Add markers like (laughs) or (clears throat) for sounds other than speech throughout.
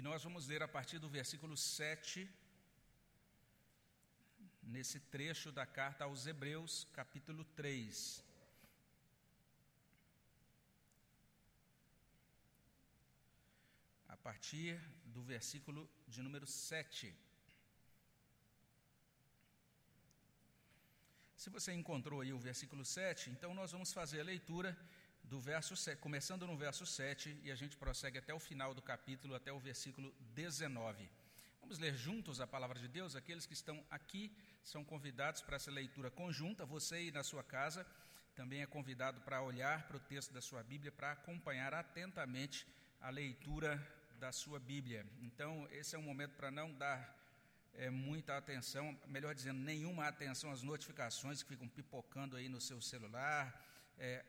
E nós vamos ler a partir do versículo 7, nesse trecho da carta aos Hebreus, capítulo 3. A partir do versículo de número 7. Se você encontrou aí o versículo 7, então nós vamos fazer a leitura do verso 7, começando no verso 7 e a gente prossegue até o final do capítulo, até o versículo 19. Vamos ler juntos a palavra de Deus? Aqueles que estão aqui são convidados para essa leitura conjunta. Você aí na sua casa também é convidado para olhar para o texto da sua Bíblia, para acompanhar atentamente a leitura da sua Bíblia. Então, esse é um momento para não dar é, muita atenção, melhor dizendo, nenhuma atenção às notificações que ficam pipocando aí no seu celular. É,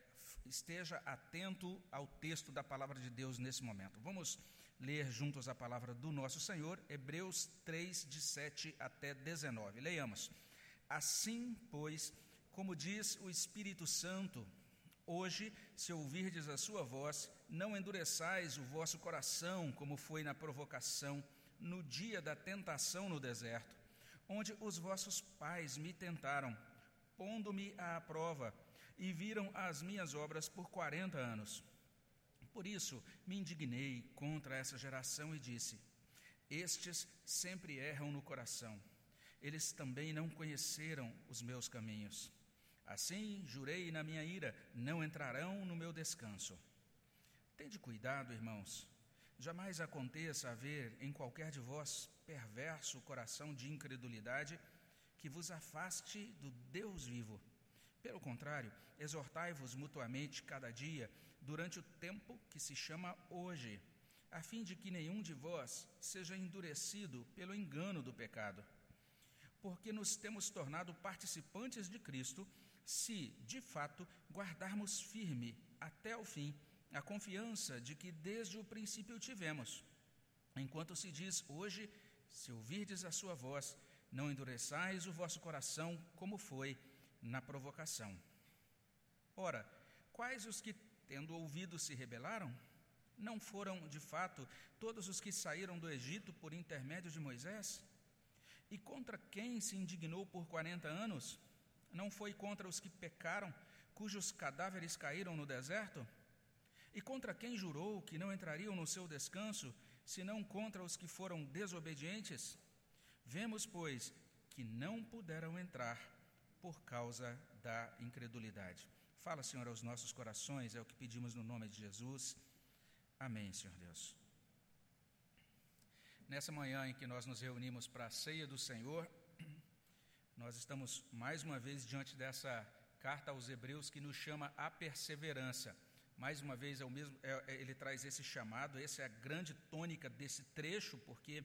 esteja atento ao texto da palavra de Deus nesse momento. Vamos ler juntos a palavra do nosso Senhor, Hebreus 3, de 7 até 19. Leiamos. Assim, pois, como diz o Espírito Santo, hoje, se ouvirdes a sua voz, não endureçais o vosso coração, como foi na provocação no dia da tentação no deserto, onde os vossos pais me tentaram, pondo-me à prova, e viram as minhas obras por quarenta anos. Por isso me indignei contra essa geração e disse: Estes sempre erram no coração, eles também não conheceram os meus caminhos. Assim jurei na minha ira: não entrarão no meu descanso. Tende cuidado, irmãos Jamais aconteça haver em qualquer de vós perverso coração de incredulidade que vos afaste do Deus vivo. Pelo contrário, exortai-vos mutuamente cada dia, durante o tempo que se chama hoje, a fim de que nenhum de vós seja endurecido pelo engano do pecado. Porque nos temos tornado participantes de Cristo, se, de fato, guardarmos firme até o fim a confiança de que desde o princípio tivemos. Enquanto se diz hoje, se ouvirdes a sua voz, não endureçais o vosso coração como foi na provocação. Ora, quais os que, tendo ouvido, se rebelaram? Não foram, de fato, todos os que saíram do Egito por intermédio de Moisés? E contra quem se indignou por quarenta anos? Não foi contra os que pecaram, cujos cadáveres caíram no deserto? E contra quem jurou que não entrariam no seu descanso, senão contra os que foram desobedientes? Vemos, pois, que não puderam entrar por causa da incredulidade. Fala, Senhor, aos nossos corações, é o que pedimos no nome de Jesus. Amém, Senhor Deus. Nessa manhã em que nós nos reunimos para a ceia do Senhor, nós estamos mais uma vez diante dessa carta aos Hebreus que nos chama a perseverança. Mais uma vez, é mesmo, é, é, ele traz esse chamado, essa é a grande tônica desse trecho, porque,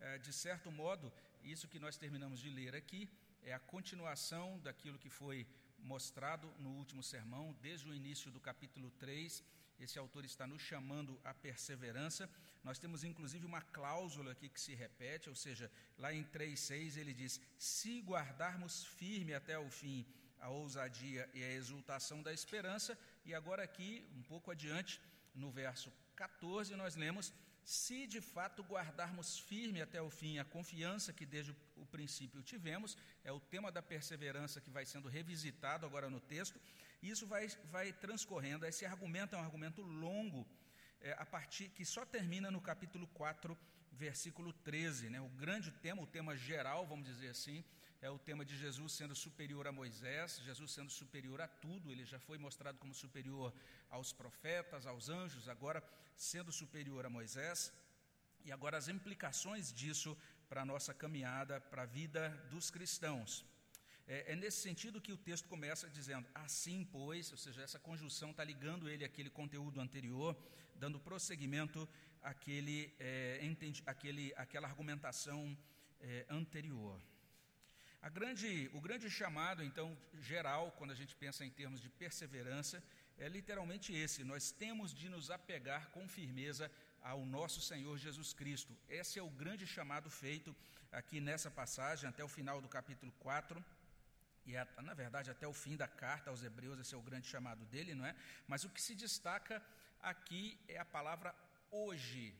é, de certo modo, isso que nós terminamos de ler aqui é a continuação daquilo que foi mostrado no último sermão, desde o início do capítulo 3. Esse autor está nos chamando à perseverança. Nós temos inclusive uma cláusula aqui que se repete, ou seja, lá em 3,6 ele diz: Se guardarmos firme até o fim a ousadia e a exultação da esperança. E agora, aqui, um pouco adiante, no verso 14, nós lemos: Se de fato guardarmos firme até o fim a confiança que desde o princípio tivemos, é o tema da perseverança que vai sendo revisitado agora no texto, e isso vai, vai transcorrendo. Esse argumento é um argumento longo. É, a partir que só termina no capítulo 4, versículo 13, né? O grande tema, o tema geral, vamos dizer assim, é o tema de Jesus sendo superior a Moisés, Jesus sendo superior a tudo, ele já foi mostrado como superior aos profetas, aos anjos, agora sendo superior a Moisés. E agora as implicações disso para a nossa caminhada, para a vida dos cristãos. É, é, nesse sentido que o texto começa dizendo, assim, pois, ou seja, essa conjunção está ligando ele àquele conteúdo anterior, dando prosseguimento àquele, é, entendi, àquele, àquela argumentação é, anterior. Grande, o grande chamado, então, geral, quando a gente pensa em termos de perseverança, é literalmente esse: nós temos de nos apegar com firmeza ao nosso Senhor Jesus Cristo. Esse é o grande chamado feito aqui nessa passagem, até o final do capítulo 4. E, na verdade, até o fim da carta aos Hebreus, esse é o grande chamado dele, não é? Mas o que se destaca aqui é a palavra hoje.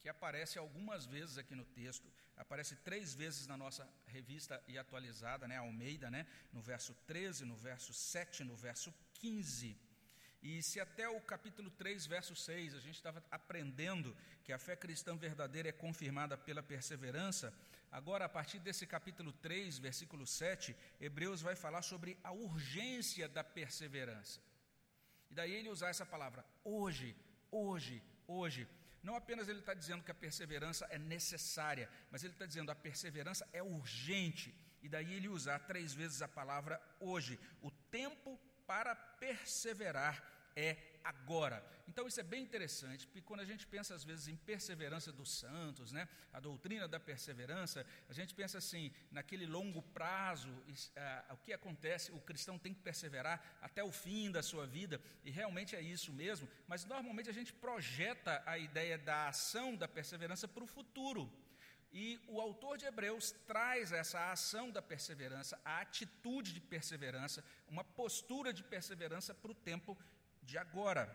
que aparece algumas vezes aqui no texto, aparece três vezes na nossa revista e atualizada, né, Almeida, né, no verso 13, no verso 7, no verso 15. E se até o capítulo 3, verso 6, a gente estava aprendendo que a fé cristã verdadeira é confirmada pela perseverança, agora a partir desse capítulo 3, versículo 7, Hebreus vai falar sobre a urgência da perseverança. E daí ele usar essa palavra, hoje, hoje, hoje. Não apenas ele está dizendo que a perseverança é necessária, mas ele está dizendo a perseverança é urgente. E daí ele usar três vezes a palavra hoje. O tempo para perseverar é agora. Então isso é bem interessante, porque quando a gente pensa às vezes em perseverança dos santos, né, a doutrina da perseverança, a gente pensa assim, naquele longo prazo, uh, o que acontece, o cristão tem que perseverar até o fim da sua vida, e realmente é isso mesmo, mas normalmente a gente projeta a ideia da ação da perseverança para o futuro. E o autor de Hebreus traz essa ação da perseverança, a atitude de perseverança, uma postura de perseverança para o tempo de agora.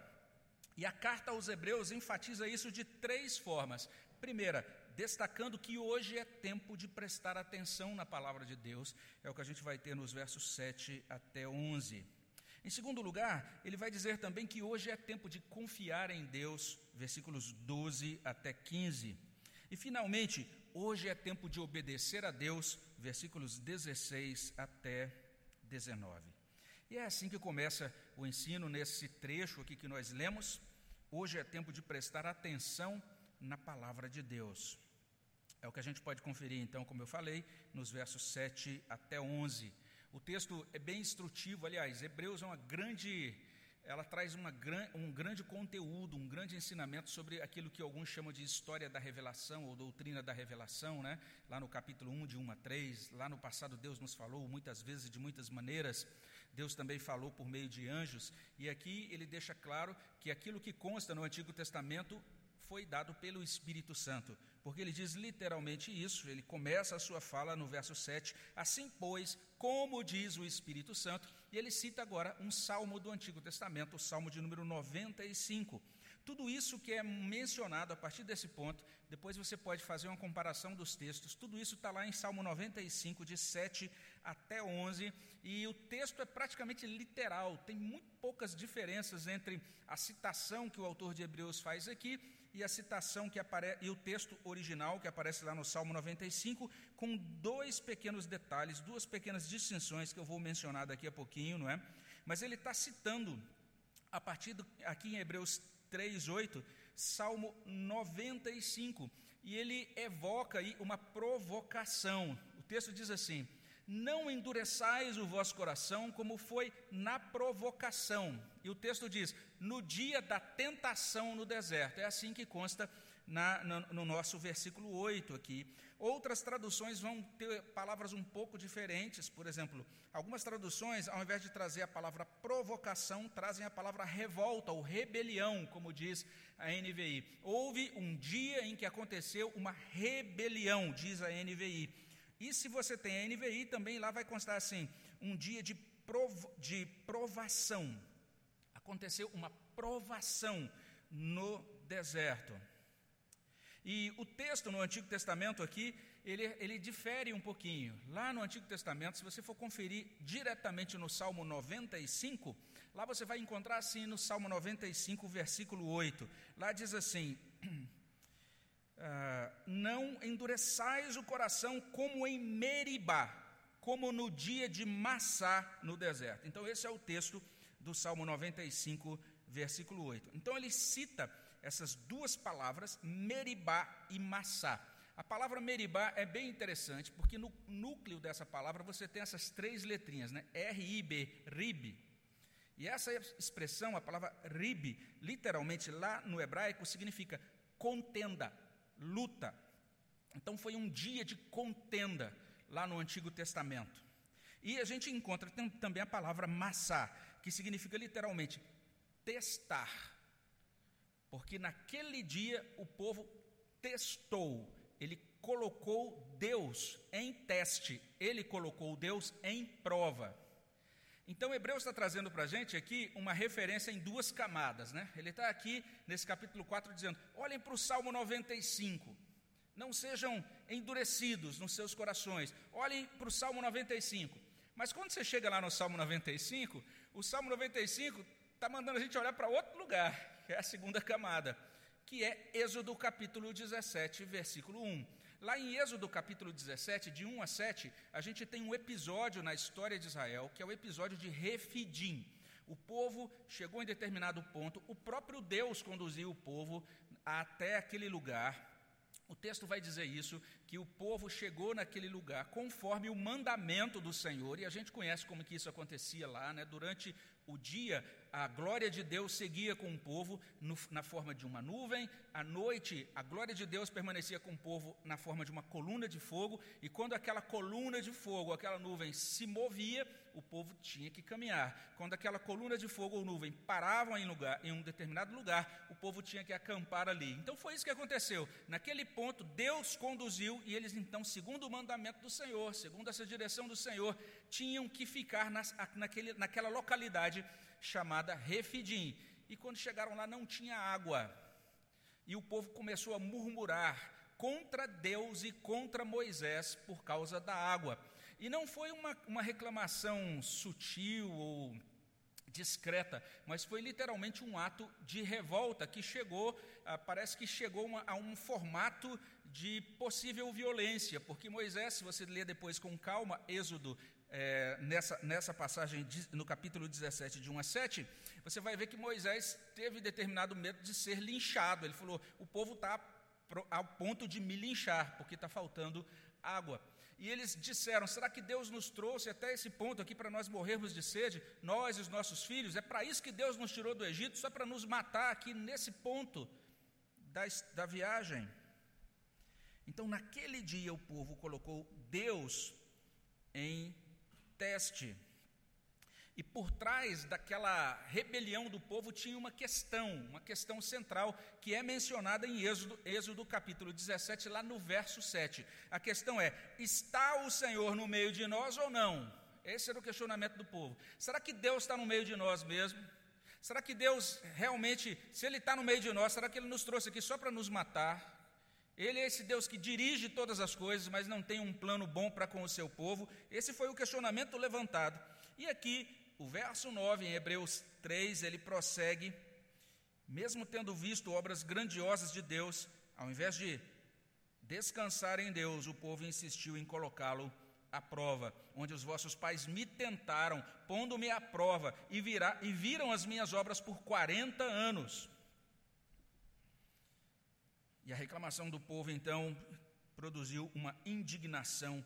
E a carta aos Hebreus enfatiza isso de três formas. Primeira, destacando que hoje é tempo de prestar atenção na palavra de Deus, é o que a gente vai ter nos versos 7 até 11. Em segundo lugar, ele vai dizer também que hoje é tempo de confiar em Deus, versículos 12 até 15. E finalmente, hoje é tempo de obedecer a Deus, versículos 16 até 19. E é assim que começa o ensino nesse trecho aqui que nós lemos. Hoje é tempo de prestar atenção na palavra de Deus. É o que a gente pode conferir, então, como eu falei, nos versos 7 até 11. O texto é bem instrutivo, aliás, Hebreus é uma grande ela traz uma, um grande conteúdo, um grande ensinamento sobre aquilo que alguns chamam de história da revelação ou doutrina da revelação, né? lá no capítulo 1, de 1 a 3. Lá no passado, Deus nos falou muitas vezes, de muitas maneiras. Deus também falou por meio de anjos. E aqui ele deixa claro que aquilo que consta no Antigo Testamento foi dado pelo Espírito Santo porque ele diz literalmente isso, ele começa a sua fala no verso 7, assim pois, como diz o Espírito Santo, e ele cita agora um salmo do Antigo Testamento, o salmo de número 95. Tudo isso que é mencionado a partir desse ponto, depois você pode fazer uma comparação dos textos, tudo isso está lá em Salmo 95, de 7 até 11, e o texto é praticamente literal, tem muito poucas diferenças entre a citação que o autor de Hebreus faz aqui e a citação que aparece e o texto original que aparece lá no Salmo 95, com dois pequenos detalhes, duas pequenas distinções que eu vou mencionar daqui a pouquinho, não é? Mas ele está citando a partir do, aqui em Hebreus 3:8, Salmo 95, e ele evoca aí uma provocação. O texto diz assim: não endureçais o vosso coração como foi na provocação. E o texto diz: no dia da tentação no deserto. É assim que consta na, no, no, nosso versículo 8 aqui. Outras traduções vão ter palavras um pouco diferentes, por exemplo, algumas traduções, ao invés de trazer a palavra provocação, trazem a palavra revolta ou rebelião, como diz a NVI. Houve um dia em que aconteceu uma rebelião, diz a NVI. E se você tem a NVI, também lá vai constar assim: um dia de, de provação. Aconteceu uma provação no deserto. E o texto no Antigo Testamento aqui, ele, ele difere um pouquinho. Lá no Antigo Testamento, se você for conferir diretamente no Salmo 95, lá você vai encontrar assim no Salmo 95, versículo 8. Lá diz assim. (clears throat) Ah, não endureçais o coração como em Meribá, como no dia de Massá no deserto. Então, esse é o texto do Salmo 95, versículo 8. Então, ele cita essas duas palavras, Meribá e Massá. A palavra Meribá é bem interessante, porque no núcleo dessa palavra você tem essas três letrinhas, né? R-I-B, RIB. E essa expressão, a palavra RIB, literalmente lá no hebraico, significa contenda, luta. Então foi um dia de contenda lá no Antigo Testamento. E a gente encontra também a palavra massá, que significa literalmente testar. Porque naquele dia o povo testou, ele colocou Deus em teste, ele colocou Deus em prova. Então, Hebreus está trazendo para a gente aqui uma referência em duas camadas. Né? Ele está aqui nesse capítulo 4 dizendo: olhem para o Salmo 95. Não sejam endurecidos nos seus corações. Olhem para o Salmo 95. Mas quando você chega lá no Salmo 95, o Salmo 95 está mandando a gente olhar para outro lugar, (laughs) que é a segunda camada, que é Êxodo capítulo 17, versículo 1. Lá em Êxodo capítulo 17, de 1 a 7, a gente tem um episódio na história de Israel, que é o episódio de Refidim. O povo chegou em determinado ponto, o próprio Deus conduziu o povo até aquele lugar. O texto vai dizer isso, que o povo chegou naquele lugar conforme o mandamento do Senhor, e a gente conhece como que isso acontecia lá, né? Durante o dia, a glória de Deus seguia com o povo no, na forma de uma nuvem, à noite, a glória de Deus permanecia com o povo na forma de uma coluna de fogo, e quando aquela coluna de fogo, aquela nuvem se movia, o povo tinha que caminhar. Quando aquela coluna de fogo ou nuvem paravam em, lugar, em um determinado lugar, o povo tinha que acampar ali. Então foi isso que aconteceu. Naquele ponto, Deus conduziu, e eles então, segundo o mandamento do Senhor, segundo essa direção do Senhor, tinham que ficar nas, naquele, naquela localidade chamada Refidim. E quando chegaram lá, não tinha água. E o povo começou a murmurar contra Deus e contra Moisés por causa da água. E não foi uma, uma reclamação sutil ou discreta, mas foi literalmente um ato de revolta que chegou, ah, parece que chegou uma, a um formato de possível violência, porque Moisés, se você ler depois com calma, Êxodo é, nessa, nessa passagem, de, no capítulo 17, de 1 a 7, você vai ver que Moisés teve determinado medo de ser linchado. Ele falou: o povo está ao ponto de me linchar, porque está faltando água. E eles disseram: será que Deus nos trouxe até esse ponto aqui para nós morrermos de sede, nós e os nossos filhos? É para isso que Deus nos tirou do Egito, só para nos matar aqui nesse ponto da, da viagem. Então, naquele dia, o povo colocou Deus em teste. E por trás daquela rebelião do povo tinha uma questão, uma questão central, que é mencionada em Êxodo, Êxodo capítulo 17, lá no verso 7. A questão é: está o Senhor no meio de nós ou não? Esse era o questionamento do povo. Será que Deus está no meio de nós mesmo? Será que Deus realmente, se Ele está no meio de nós, será que Ele nos trouxe aqui só para nos matar? Ele é esse Deus que dirige todas as coisas, mas não tem um plano bom para com o seu povo. Esse foi o questionamento levantado. E aqui, o verso 9, em Hebreus 3, ele prossegue, mesmo tendo visto obras grandiosas de Deus, ao invés de descansar em Deus, o povo insistiu em colocá-lo à prova, onde os vossos pais me tentaram, pondo-me à prova, e, e viram as minhas obras por 40 anos. E a reclamação do povo então produziu uma indignação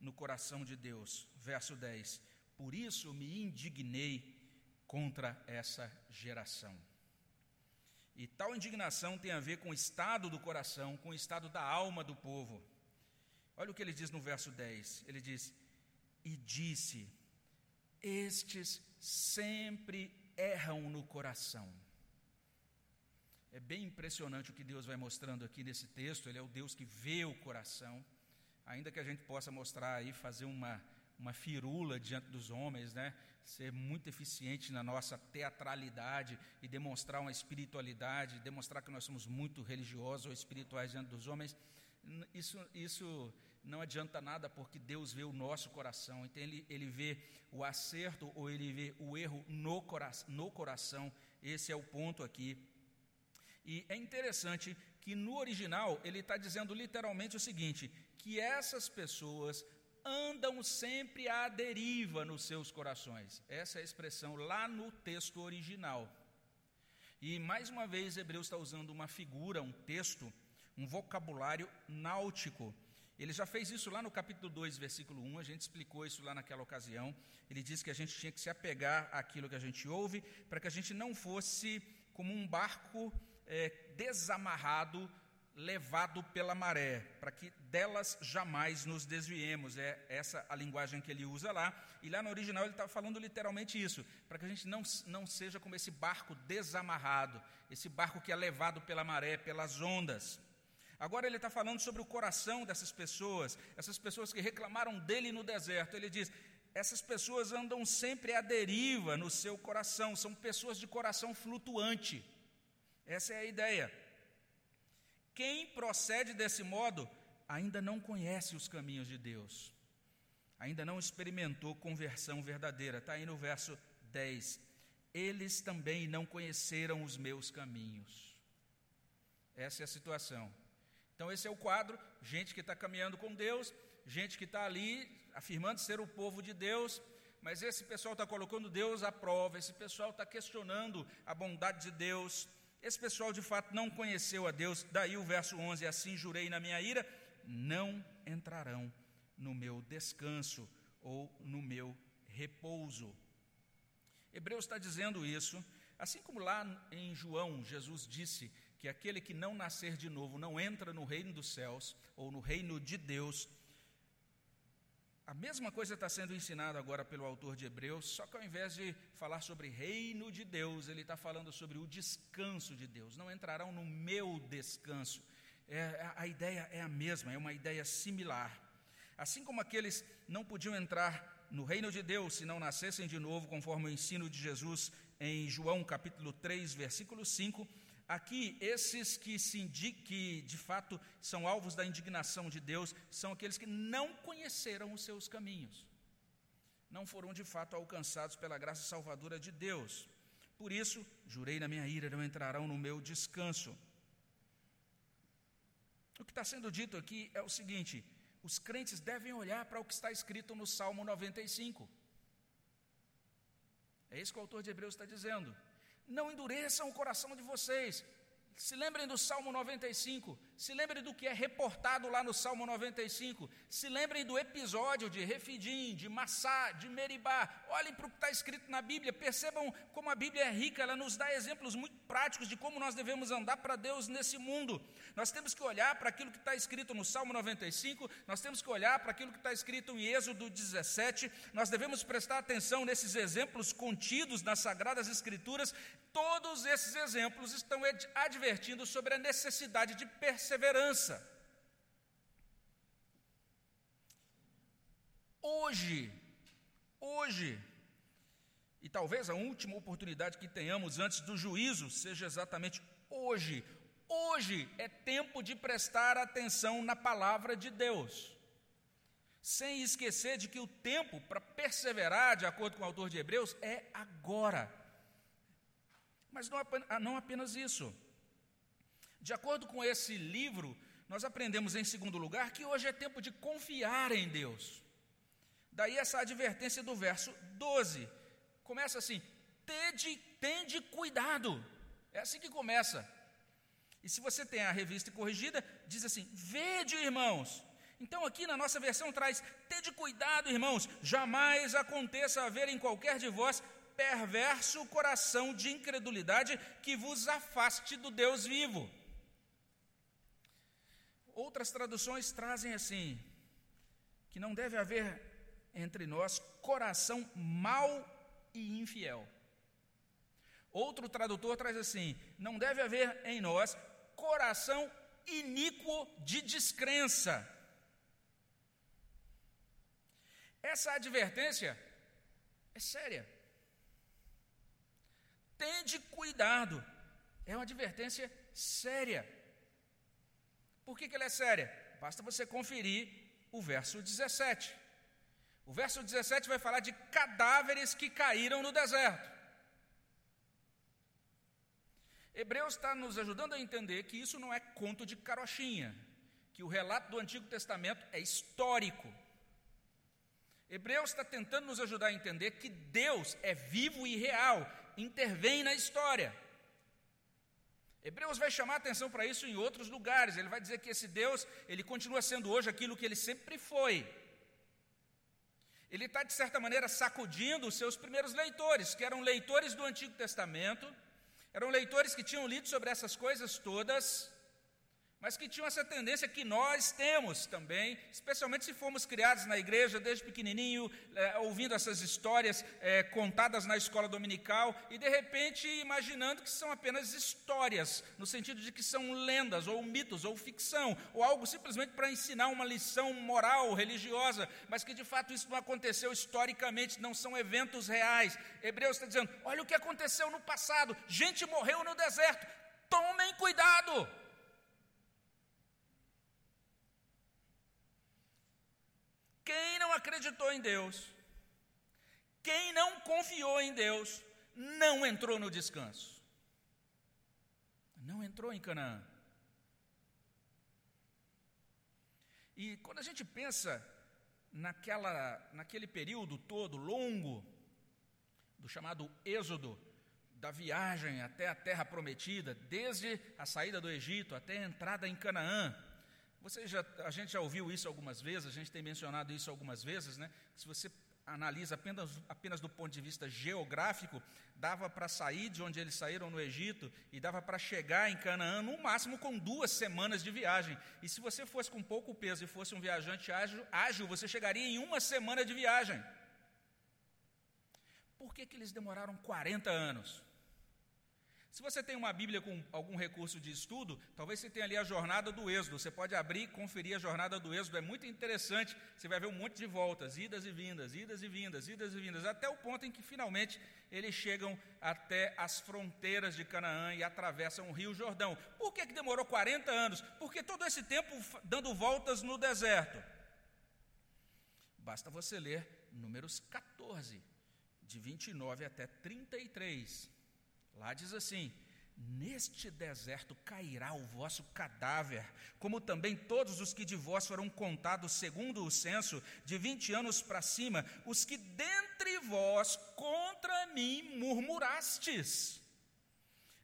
no coração de Deus. Verso 10: Por isso me indignei contra essa geração. E tal indignação tem a ver com o estado do coração, com o estado da alma do povo. Olha o que ele diz no verso 10: ele diz: E disse, estes sempre erram no coração. É bem impressionante o que Deus vai mostrando aqui nesse texto. Ele é o Deus que vê o coração. Ainda que a gente possa mostrar aí, fazer uma, uma firula diante dos homens, né? ser muito eficiente na nossa teatralidade e demonstrar uma espiritualidade, demonstrar que nós somos muito religiosos ou espirituais diante dos homens, isso, isso não adianta nada porque Deus vê o nosso coração. Então ele, ele vê o acerto ou ele vê o erro no, cora no coração. Esse é o ponto aqui e é interessante que no original ele está dizendo literalmente o seguinte: que essas pessoas andam sempre à deriva nos seus corações. Essa é a expressão lá no texto original. E mais uma vez, Hebreus está usando uma figura, um texto, um vocabulário náutico. Ele já fez isso lá no capítulo 2, versículo 1, a gente explicou isso lá naquela ocasião. Ele disse que a gente tinha que se apegar àquilo que a gente ouve, para que a gente não fosse como um barco é, desamarrado, levado pela maré, para que delas jamais nos desviemos. É essa a linguagem que ele usa lá. E lá no original ele está falando literalmente isso, para que a gente não, não seja como esse barco desamarrado, esse barco que é levado pela maré, pelas ondas. Agora ele está falando sobre o coração dessas pessoas, essas pessoas que reclamaram dele no deserto. Ele diz: essas pessoas andam sempre à deriva no seu coração, são pessoas de coração flutuante. Essa é a ideia. Quem procede desse modo ainda não conhece os caminhos de Deus, ainda não experimentou conversão verdadeira. Está aí no verso 10. Eles também não conheceram os meus caminhos. Essa é a situação. Então, esse é o quadro: gente que está caminhando com Deus, gente que está ali afirmando ser o povo de Deus, mas esse pessoal está colocando Deus à prova, esse pessoal está questionando a bondade de Deus, esse pessoal de fato não conheceu a Deus, daí o verso 11: Assim jurei na minha ira, não entrarão no meu descanso ou no meu repouso. Hebreus está dizendo isso, assim como lá em João, Jesus disse que aquele que não nascer de novo não entra no reino dos céus ou no reino de Deus. A mesma coisa está sendo ensinada agora pelo autor de Hebreus, só que ao invés de falar sobre reino de Deus, ele está falando sobre o descanso de Deus. Não entrarão no meu descanso. É, a ideia é a mesma, é uma ideia similar. Assim como aqueles não podiam entrar no reino de Deus se não nascessem de novo, conforme o ensino de Jesus em João capítulo 3, versículo 5, Aqui, esses que, se que de fato são alvos da indignação de Deus são aqueles que não conheceram os seus caminhos, não foram de fato alcançados pela graça salvadora de Deus. Por isso, jurei na minha ira, não entrarão no meu descanso. O que está sendo dito aqui é o seguinte: os crentes devem olhar para o que está escrito no Salmo 95. É isso que o autor de Hebreus está dizendo. Não endureçam o coração de vocês. Se lembrem do Salmo 95, se lembrem do que é reportado lá no Salmo 95, se lembrem do episódio de Refidim, de Massá, de Meribá. Olhem para o que está escrito na Bíblia, percebam como a Bíblia é rica, ela nos dá exemplos muito práticos de como nós devemos andar para Deus nesse mundo. Nós temos que olhar para aquilo que está escrito no Salmo 95, nós temos que olhar para aquilo que está escrito em Êxodo 17, nós devemos prestar atenção nesses exemplos contidos nas Sagradas Escrituras. Todos esses exemplos estão advertindo sobre a necessidade de perseverança. Hoje, hoje, e talvez a última oportunidade que tenhamos antes do juízo seja exatamente hoje. Hoje é tempo de prestar atenção na palavra de Deus, sem esquecer de que o tempo para perseverar, de acordo com o autor de Hebreus, é agora. Mas não apenas isso. De acordo com esse livro, nós aprendemos, em segundo lugar, que hoje é tempo de confiar em Deus. Daí essa advertência do verso 12. Começa assim: tende, tende cuidado. É assim que começa. E se você tem a revista corrigida, diz assim: vede, irmãos. Então, aqui na nossa versão traz: tende cuidado, irmãos, jamais aconteça haver em qualquer de vós perverso coração de incredulidade que vos afaste do Deus vivo. Outras traduções trazem assim: que não deve haver entre nós coração mau e infiel. Outro tradutor traz assim: não deve haver em nós coração iníquo de descrença. Essa advertência é séria. Tende cuidado. É uma advertência séria. Por que, que ela é séria? Basta você conferir o verso 17. O verso 17 vai falar de cadáveres que caíram no deserto. Hebreus está nos ajudando a entender que isso não é conto de carochinha, que o relato do Antigo Testamento é histórico. Hebreus está tentando nos ajudar a entender que Deus é vivo e real, intervém na história. Hebreus vai chamar atenção para isso em outros lugares. Ele vai dizer que esse Deus, ele continua sendo hoje aquilo que ele sempre foi. Ele está, de certa maneira, sacudindo os seus primeiros leitores, que eram leitores do Antigo Testamento, eram leitores que tinham lido sobre essas coisas todas, mas que tinham essa tendência que nós temos também, especialmente se fomos criados na igreja desde pequenininho, é, ouvindo essas histórias é, contadas na escola dominical e de repente imaginando que são apenas histórias, no sentido de que são lendas ou mitos ou ficção, ou algo simplesmente para ensinar uma lição moral, religiosa, mas que de fato isso não aconteceu historicamente, não são eventos reais. Hebreus está dizendo: olha o que aconteceu no passado, gente morreu no deserto, tomem cuidado. Quem não acreditou em Deus, quem não confiou em Deus, não entrou no descanso. Não entrou em Canaã. E quando a gente pensa naquela, naquele período todo longo, do chamado Êxodo, da viagem até a terra prometida, desde a saída do Egito até a entrada em Canaã, você já, a gente já ouviu isso algumas vezes, a gente tem mencionado isso algumas vezes, né? Se você analisa apenas, apenas do ponto de vista geográfico, dava para sair de onde eles saíram no Egito e dava para chegar em Canaã no máximo com duas semanas de viagem. E se você fosse com pouco peso e fosse um viajante ágil, ágil você chegaria em uma semana de viagem. Por que, que eles demoraram 40 anos? Se você tem uma Bíblia com algum recurso de estudo, talvez você tenha ali a jornada do Êxodo. Você pode abrir e conferir a jornada do Êxodo, é muito interessante. Você vai ver um monte de voltas, idas e vindas, idas e vindas, idas e vindas, até o ponto em que finalmente eles chegam até as fronteiras de Canaã e atravessam o Rio Jordão. Por que, que demorou 40 anos? Porque todo esse tempo dando voltas no deserto. Basta você ler Números 14, de 29 até 33. Lá diz assim: Neste deserto cairá o vosso cadáver, como também todos os que de vós foram contados segundo o censo, de vinte anos para cima, os que dentre vós contra mim murmurastes.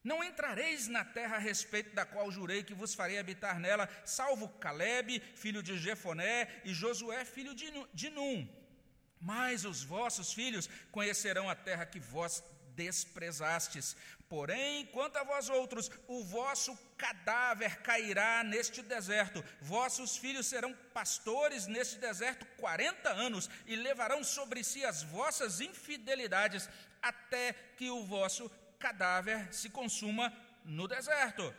Não entrareis na terra a respeito da qual jurei que vos farei habitar nela, salvo Caleb, filho de Jefoné, e Josué, filho de Num. Mas os vossos filhos conhecerão a terra que vós desprezastes. Porém, quanto a vós outros, o vosso cadáver cairá neste deserto. Vossos filhos serão pastores neste deserto quarenta anos e levarão sobre si as vossas infidelidades até que o vosso cadáver se consuma no deserto.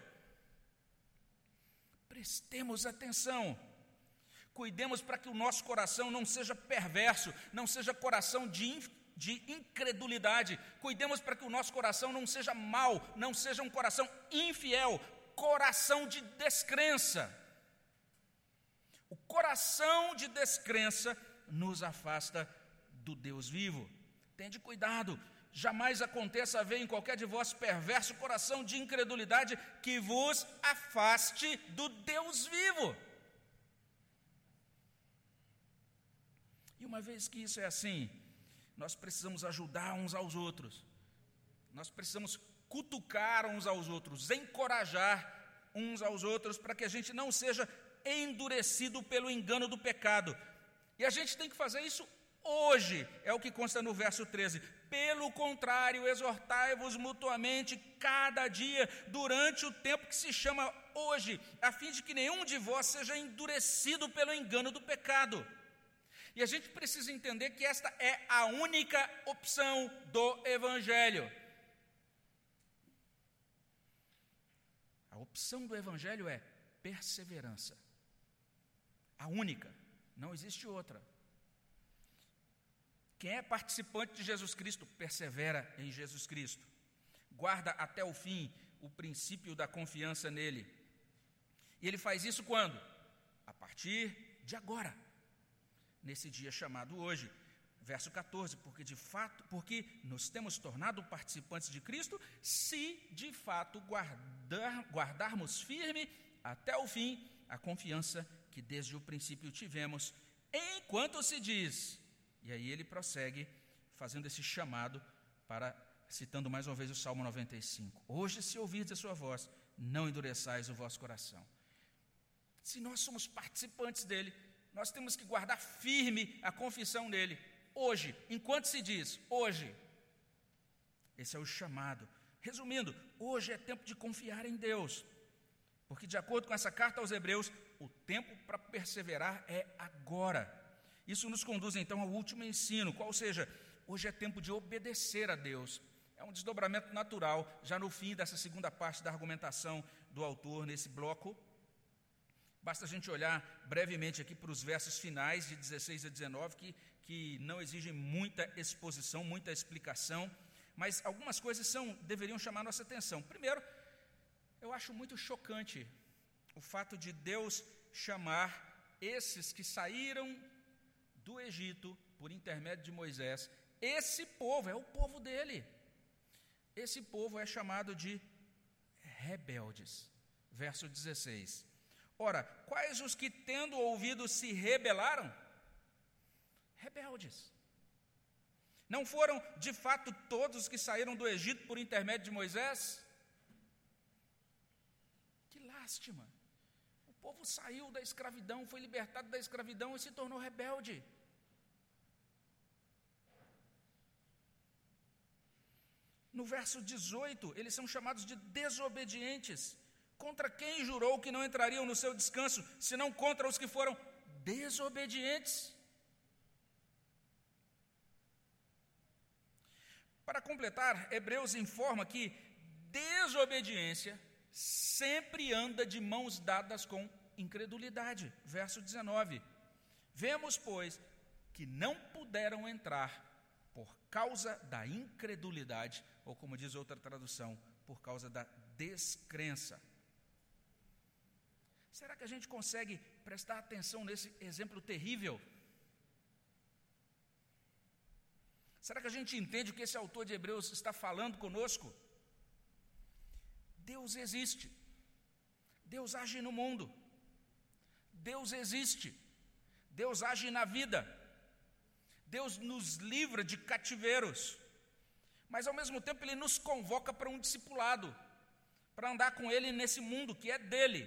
Prestemos atenção. Cuidemos para que o nosso coração não seja perverso, não seja coração de de incredulidade. Cuidemos para que o nosso coração não seja mau, não seja um coração infiel, coração de descrença. O coração de descrença nos afasta do Deus vivo. Tende cuidado, jamais aconteça haver em qualquer de vós perverso coração de incredulidade que vos afaste do Deus vivo. E uma vez que isso é assim, nós precisamos ajudar uns aos outros, nós precisamos cutucar uns aos outros, encorajar uns aos outros, para que a gente não seja endurecido pelo engano do pecado. E a gente tem que fazer isso hoje, é o que consta no verso 13. Pelo contrário, exortai-vos mutuamente cada dia, durante o tempo que se chama hoje, a fim de que nenhum de vós seja endurecido pelo engano do pecado. E a gente precisa entender que esta é a única opção do Evangelho. A opção do Evangelho é perseverança. A única, não existe outra. Quem é participante de Jesus Cristo, persevera em Jesus Cristo. Guarda até o fim o princípio da confiança nele. E ele faz isso quando? A partir de agora nesse dia chamado hoje. Verso 14, porque de fato, porque nos temos tornado participantes de Cristo, se de fato guardar, guardarmos firme até o fim a confiança que desde o princípio tivemos, enquanto se diz. E aí ele prossegue fazendo esse chamado para citando mais uma vez o Salmo 95. Hoje, se ouvirdes a sua voz, não endureçais o vosso coração. Se nós somos participantes dele, nós temos que guardar firme a confissão nele, hoje, enquanto se diz, hoje. Esse é o chamado. Resumindo, hoje é tempo de confiar em Deus, Porque, de acordo com essa carta aos Hebreus, o tempo para perseverar é agora. Isso nos conduz então ao último ensino, qual seja, hoje é tempo de obedecer a Deus. É um desdobramento natural, já no fim dessa segunda parte da argumentação do autor nesse bloco. Basta a gente olhar brevemente aqui para os versos finais de 16 a 19, que, que não exigem muita exposição, muita explicação, mas algumas coisas são, deveriam chamar nossa atenção. Primeiro, eu acho muito chocante o fato de Deus chamar esses que saíram do Egito por intermédio de Moisés, esse povo, é o povo dele. Esse povo é chamado de rebeldes. Verso 16. Ora, quais os que tendo ouvido se rebelaram? Rebeldes. Não foram de fato todos que saíram do Egito por intermédio de Moisés? lástima. O povo saiu da escravidão, foi libertado da escravidão e se tornou rebelde. No verso 18, eles são chamados de desobedientes. Contra quem jurou que não entrariam no seu descanso, senão contra os que foram desobedientes? Para completar, Hebreus informa que desobediência sempre anda de mãos dadas com incredulidade. Verso 19. Vemos, pois, que não puderam entrar por causa da incredulidade, ou como diz outra tradução, por causa da descrença. Será que a gente consegue prestar atenção nesse exemplo terrível? Será que a gente entende o que esse autor de Hebreus está falando conosco? Deus existe. Deus age no mundo. Deus existe. Deus age na vida. Deus nos livra de cativeiros. Mas ao mesmo tempo ele nos convoca para um discipulado, para andar com ele nesse mundo que é dele.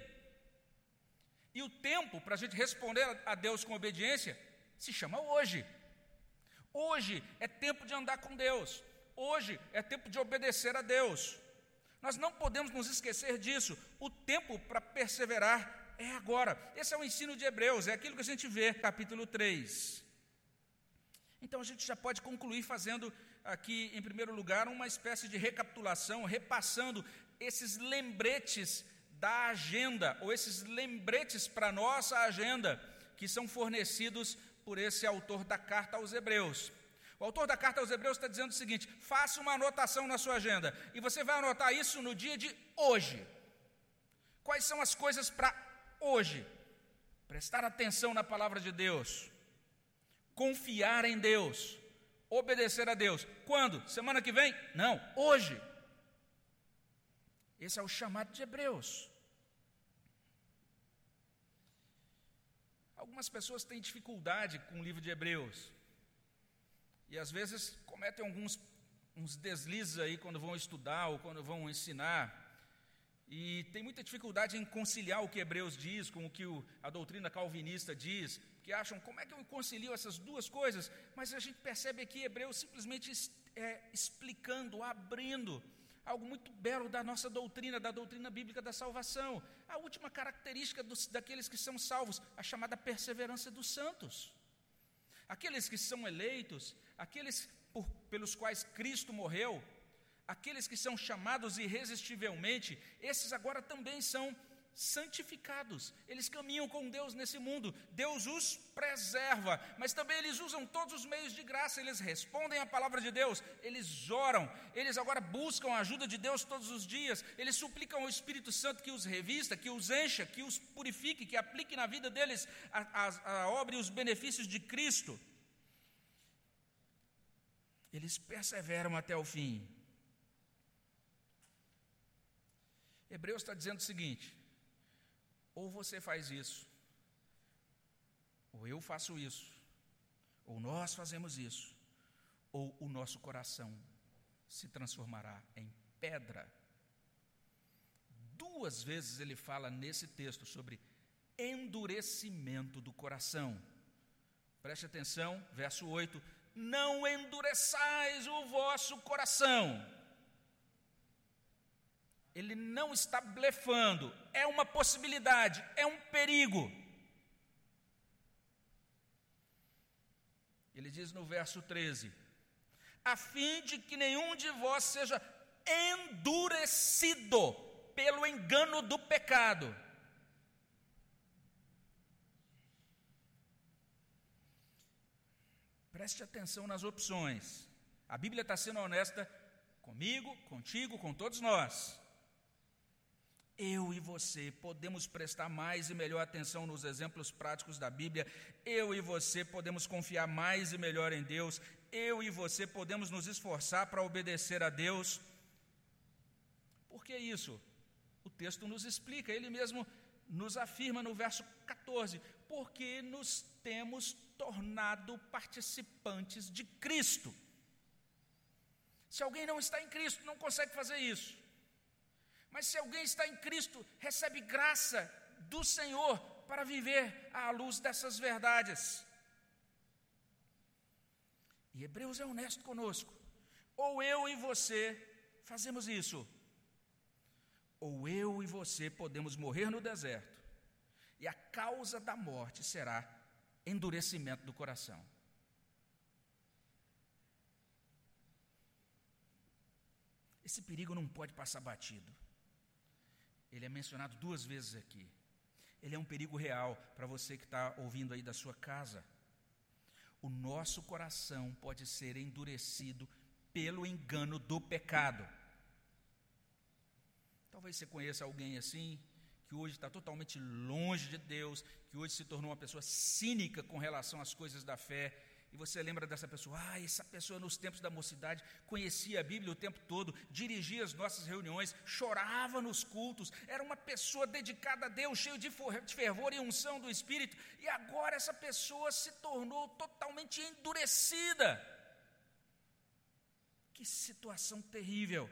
E o tempo para a gente responder a Deus com obediência se chama hoje. Hoje é tempo de andar com Deus. Hoje é tempo de obedecer a Deus. Nós não podemos nos esquecer disso. O tempo para perseverar é agora. Esse é o ensino de Hebreus, é aquilo que a gente vê, capítulo 3. Então a gente já pode concluir fazendo aqui, em primeiro lugar, uma espécie de recapitulação, repassando esses lembretes da agenda, ou esses lembretes para nossa agenda, que são fornecidos por esse autor da carta aos Hebreus. O autor da carta aos Hebreus está dizendo o seguinte: faça uma anotação na sua agenda, e você vai anotar isso no dia de hoje. Quais são as coisas para hoje? Prestar atenção na palavra de Deus, confiar em Deus, obedecer a Deus. Quando? Semana que vem? Não, hoje. Esse é o chamado de Hebreus. Algumas pessoas têm dificuldade com o livro de Hebreus. E às vezes cometem alguns uns deslizes aí quando vão estudar ou quando vão ensinar. E tem muita dificuldade em conciliar o que Hebreus diz com o que o, a doutrina calvinista diz, que acham como é que eu concilio essas duas coisas, mas a gente percebe aqui Hebreus simplesmente é, explicando, abrindo algo muito belo da nossa doutrina, da doutrina bíblica da salvação. A última característica dos, daqueles que são salvos, a chamada perseverança dos santos. Aqueles que são eleitos, aqueles por, pelos quais Cristo morreu, aqueles que são chamados irresistivelmente, esses agora também são santificados. Eles caminham com Deus nesse mundo. Deus os preserva, mas também eles usam todos os meios de graça. Eles respondem à palavra de Deus, eles oram, eles agora buscam a ajuda de Deus todos os dias. Eles suplicam ao Espírito Santo que os revista, que os encha, que os purifique, que aplique na vida deles a, a, a obra e os benefícios de Cristo. Eles perseveram até o fim. Hebreus está dizendo o seguinte: ou você faz isso, ou eu faço isso, ou nós fazemos isso, ou o nosso coração se transformará em pedra. Duas vezes ele fala nesse texto sobre endurecimento do coração. Preste atenção, verso 8: Não endureçais o vosso coração. Ele não está blefando, é uma possibilidade, é um perigo. Ele diz no verso 13: a fim de que nenhum de vós seja endurecido pelo engano do pecado. Preste atenção nas opções. A Bíblia está sendo honesta comigo, contigo, com todos nós. Eu e você podemos prestar mais e melhor atenção nos exemplos práticos da Bíblia. Eu e você podemos confiar mais e melhor em Deus. Eu e você podemos nos esforçar para obedecer a Deus. Por que isso? O texto nos explica, ele mesmo nos afirma no verso 14: porque nos temos tornado participantes de Cristo. Se alguém não está em Cristo, não consegue fazer isso. Mas se alguém está em Cristo, recebe graça do Senhor para viver à luz dessas verdades. E Hebreus é honesto conosco. Ou eu e você fazemos isso, ou eu e você podemos morrer no deserto, e a causa da morte será endurecimento do coração. Esse perigo não pode passar batido. Ele é mencionado duas vezes aqui. Ele é um perigo real para você que está ouvindo aí da sua casa. O nosso coração pode ser endurecido pelo engano do pecado. Talvez você conheça alguém assim, que hoje está totalmente longe de Deus, que hoje se tornou uma pessoa cínica com relação às coisas da fé, e você lembra dessa pessoa, ah, essa pessoa nos tempos da mocidade conhecia a Bíblia o tempo todo, dirigia as nossas reuniões, chorava nos cultos, era uma pessoa dedicada a Deus, cheio de fervor e unção do Espírito, e agora essa pessoa se tornou totalmente endurecida. Que situação terrível!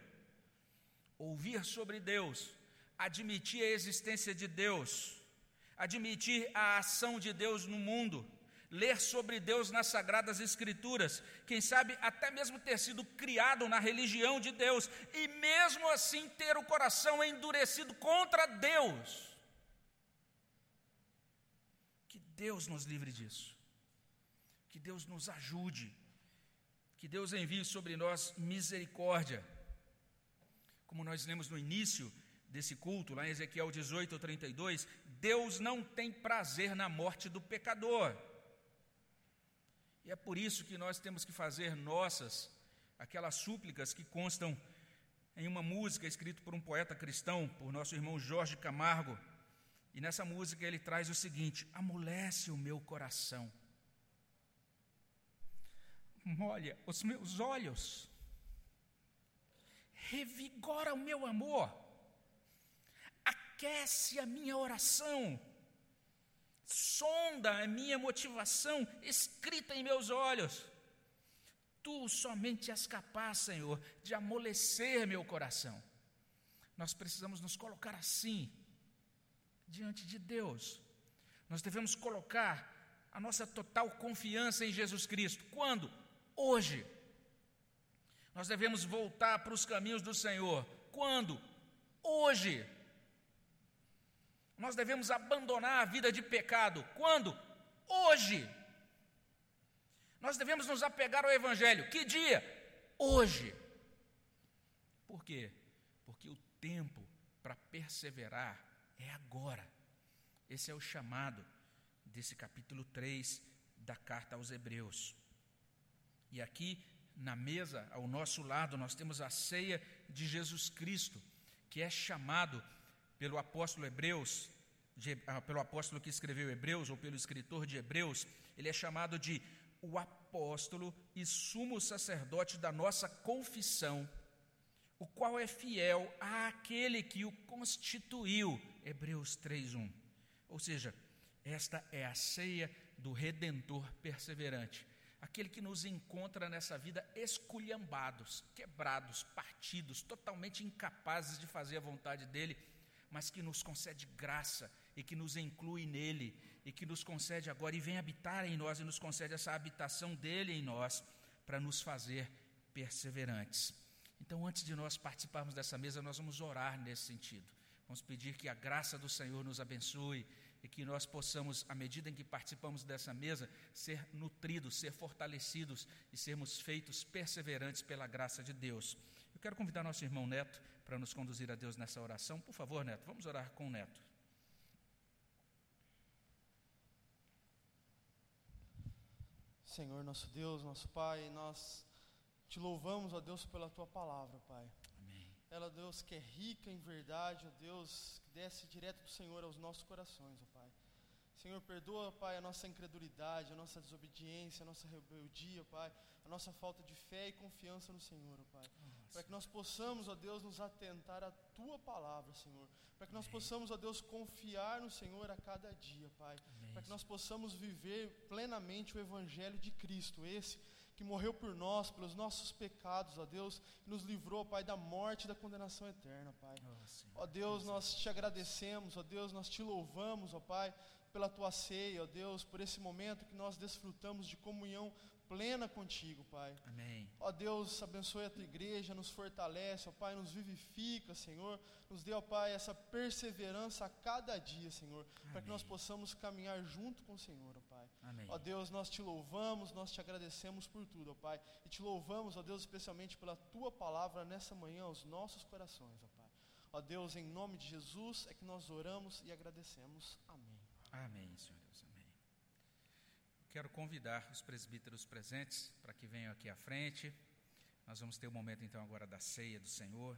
Ouvir sobre Deus, admitir a existência de Deus, admitir a ação de Deus no mundo, ler sobre Deus nas Sagradas Escrituras, quem sabe até mesmo ter sido criado na religião de Deus, e mesmo assim ter o coração endurecido contra Deus. Que Deus nos livre disso, que Deus nos ajude, que Deus envie sobre nós misericórdia. Como nós lemos no início desse culto, lá em Ezequiel 18 32, Deus não tem prazer na morte do pecador. E é por isso que nós temos que fazer nossas aquelas súplicas que constam em uma música escrita por um poeta cristão, por nosso irmão Jorge Camargo. E nessa música ele traz o seguinte: amolece o meu coração, molha os meus olhos, revigora o meu amor, aquece a minha oração sonda a minha motivação escrita em meus olhos. Tu somente és capaz, Senhor, de amolecer meu coração. Nós precisamos nos colocar assim, diante de Deus. Nós devemos colocar a nossa total confiança em Jesus Cristo. Quando? Hoje. Nós devemos voltar para os caminhos do Senhor. Quando? Hoje. Nós devemos abandonar a vida de pecado. Quando? Hoje. Nós devemos nos apegar ao Evangelho. Que dia? Hoje. Por quê? Porque o tempo para perseverar é agora. Esse é o chamado desse capítulo 3 da carta aos Hebreus. E aqui na mesa, ao nosso lado, nós temos a ceia de Jesus Cristo, que é chamado pelo apóstolo Hebreus, de, ah, pelo apóstolo que escreveu Hebreus, ou pelo escritor de Hebreus, ele é chamado de o apóstolo e sumo sacerdote da nossa confissão, o qual é fiel àquele que o constituiu. Hebreus 3:1. Ou seja, esta é a ceia do redentor perseverante, aquele que nos encontra nessa vida esculhambados, quebrados, partidos, totalmente incapazes de fazer a vontade dele mas que nos concede graça e que nos inclui nele e que nos concede agora e vem habitar em nós e nos concede essa habitação dele em nós para nos fazer perseverantes. Então, antes de nós participarmos dessa mesa, nós vamos orar nesse sentido. Vamos pedir que a graça do Senhor nos abençoe e que nós possamos, à medida em que participamos dessa mesa, ser nutridos, ser fortalecidos e sermos feitos perseverantes pela graça de Deus. Eu quero convidar nosso irmão Neto para nos conduzir a Deus nessa oração. Por favor, Neto, vamos orar com o Neto. Senhor, nosso Deus, nosso Pai, nós te louvamos, ó Deus, pela tua palavra, Pai. Amém. Ela, Deus, que é rica em verdade, ó Deus, que desce direto do Senhor aos nossos corações, ó Pai. Senhor, perdoa, Pai, a nossa incredulidade, a nossa desobediência, a nossa rebeldia, Pai, a nossa falta de fé e confiança no Senhor, ó Pai. Para que nós possamos, ó Deus, nos atentar à Tua palavra, Senhor. Para que nós possamos, ó Deus, confiar no Senhor a cada dia, Pai. Para que nós possamos viver plenamente o Evangelho de Cristo, esse que morreu por nós, pelos nossos pecados, ó Deus, que nos livrou, Pai, da morte e da condenação eterna, Pai. Ó Deus, nós te agradecemos, ó Deus, nós te louvamos, ó Pai, pela tua ceia, ó Deus, por esse momento que nós desfrutamos de comunhão plena contigo, Pai. Amém. Ó Deus, abençoe a tua igreja, nos fortalece, ó Pai, nos vivifica, Senhor. Nos dê, ó Pai, essa perseverança a cada dia, Senhor, para que nós possamos caminhar junto com o Senhor, ó Pai. Amém. Ó Deus, nós te louvamos, nós te agradecemos por tudo, ó Pai. E te louvamos, ó Deus, especialmente pela tua palavra nessa manhã aos nossos corações, ó Pai. Ó Deus, em nome de Jesus é que nós oramos e agradecemos. Amém. Amém, Senhor Deus, amém. Quero convidar os presbíteros presentes para que venham aqui à frente. Nós vamos ter o um momento então agora da ceia do Senhor.